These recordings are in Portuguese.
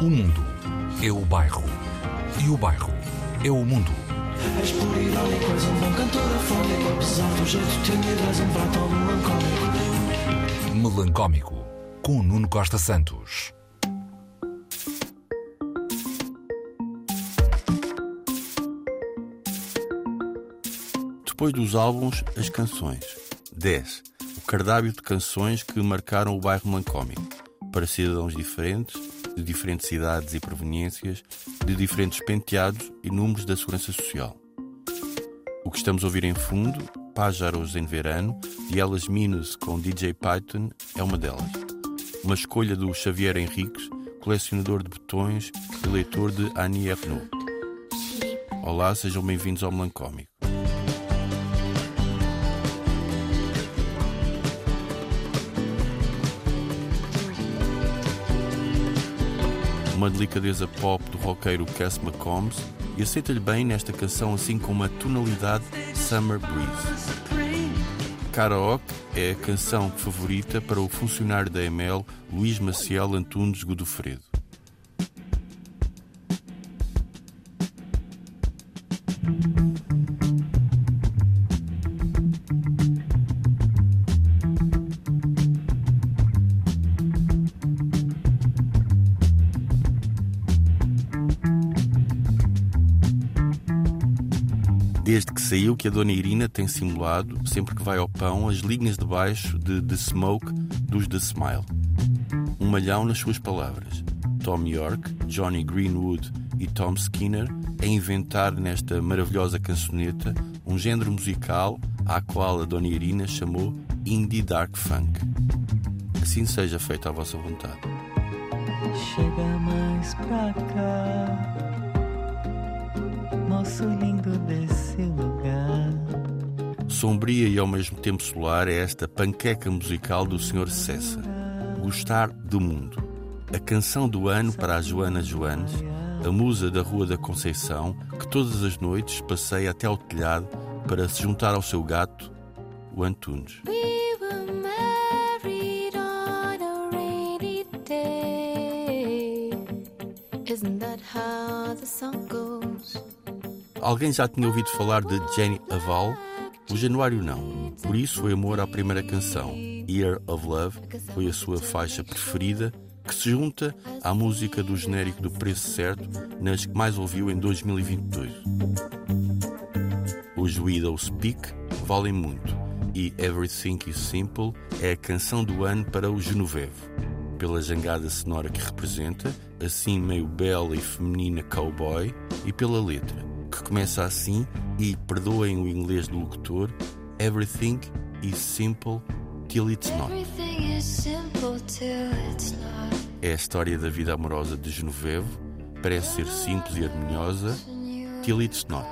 O mundo é o bairro. E o bairro é o mundo. És por irónico, és um bom cantor afónico Apesar do jeito tímido, és um batom melancólico Melancómico. Com Nuno Costa Santos. Depois dos álbuns, as canções. 10. O cardápio de canções que marcaram o bairro melancómico. Para cidadãos diferentes, de diferentes idades e proveniências, de diferentes penteados e números da segurança social. O que estamos a ouvir em fundo, Pájaros em Verano e Elas Minas com DJ Python é uma delas. Uma escolha do Xavier Henriques, colecionador de botões e leitor de Annie Ernaux. Olá, sejam bem-vindos ao Melancómico. Uma delicadeza pop do roqueiro Cass McCombs e aceita-lhe bem nesta canção assim com uma tonalidade Summer Breeze. Karaoke é a canção favorita para o funcionário da EML Luís Maciel Antunes Godofredo. Desde que saiu que a Dona Irina tem simulado, sempre que vai ao pão, as linhas de baixo de The Smoke dos The Smile. Um malhão nas suas palavras. Tom York, Johnny Greenwood e Tom Skinner a inventar nesta maravilhosa cançoneta um género musical à qual a Dona Irina chamou Indie Dark Funk. Assim seja feita a vossa vontade. Chega mais pra cá, moço lindo desse lugar. Sombria e ao mesmo tempo solar é esta panqueca musical do Sr. César. Gostar do mundo. A canção do ano para a Joana Joanes, a musa da Rua da Conceição, que todas as noites passeia até ao telhado para se juntar ao seu gato, o Antunes. We were married on a rainy day. Isn't that how the song goes? Alguém já tinha ouvido falar de Jenny Aval? O Januário não. Por isso foi amor à primeira canção. Year of Love foi a sua faixa preferida, que se junta à música do genérico do Preço Certo nas que mais ouviu em 2022. Os Widow Speak valem muito e Everything is Simple é a canção do ano para o Genovevo. Pela jangada sonora que representa, assim meio bela e feminina cowboy, e pela letra, que começa assim e, perdoem o inglês do locutor, Everything is simple till it's not. Everything is simple till it's not. É a história da vida amorosa de Genovevo, parece ser simples e harmoniosa, till it's not.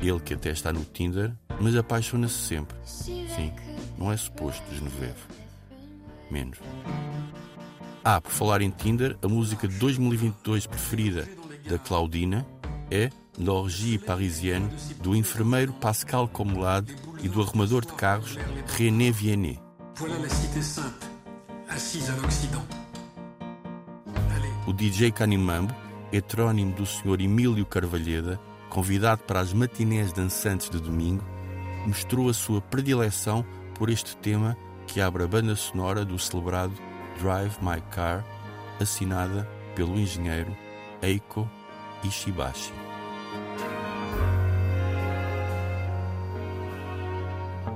Ele que até está no Tinder, mas apaixona-se sempre. Sim, não é suposto Genovevo. Menos. Ah, por falar em Tinder, a música de 2022 preferida da Claudina é L'Orgie Parisienne, do enfermeiro Pascal Comolade e do arrumador de carros René Viennet. O DJ Canimambo, heterónimo do Sr. Emílio Carvalheda, convidado para as matinés dançantes de domingo, mostrou a sua predileção por este tema que abre a banda sonora do celebrado Drive My Car, assinada pelo engenheiro Eiko Ishibashi.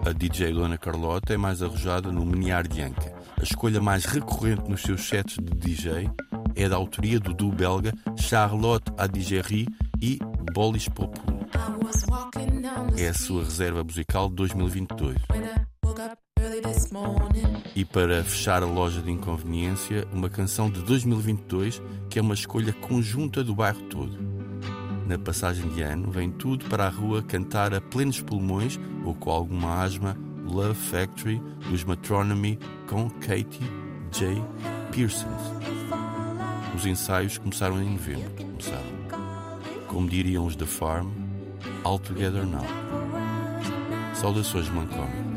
A DJ Luana Carlota é mais arrojada no Meniar Bianca. A escolha mais recorrente nos seus sets de DJ é da autoria do duo belga Charlotte Adigéry e Bolis Popul. É a sua reserva musical de 2022. when I woke up early this morning. E para fechar a loja de inconveniência, uma canção de 2022 que é uma escolha conjunta do bairro todo. Na passagem de ano, vem tudo para a rua cantar a plenos pulmões ou com alguma asma Love Factory dos Metronomy com Katie J. Pearson. Os ensaios começaram em novembro. Começaram. Como diriam os da Farm, All Together Now. Saudações melancólicas.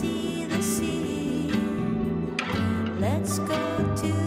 the. Let's go to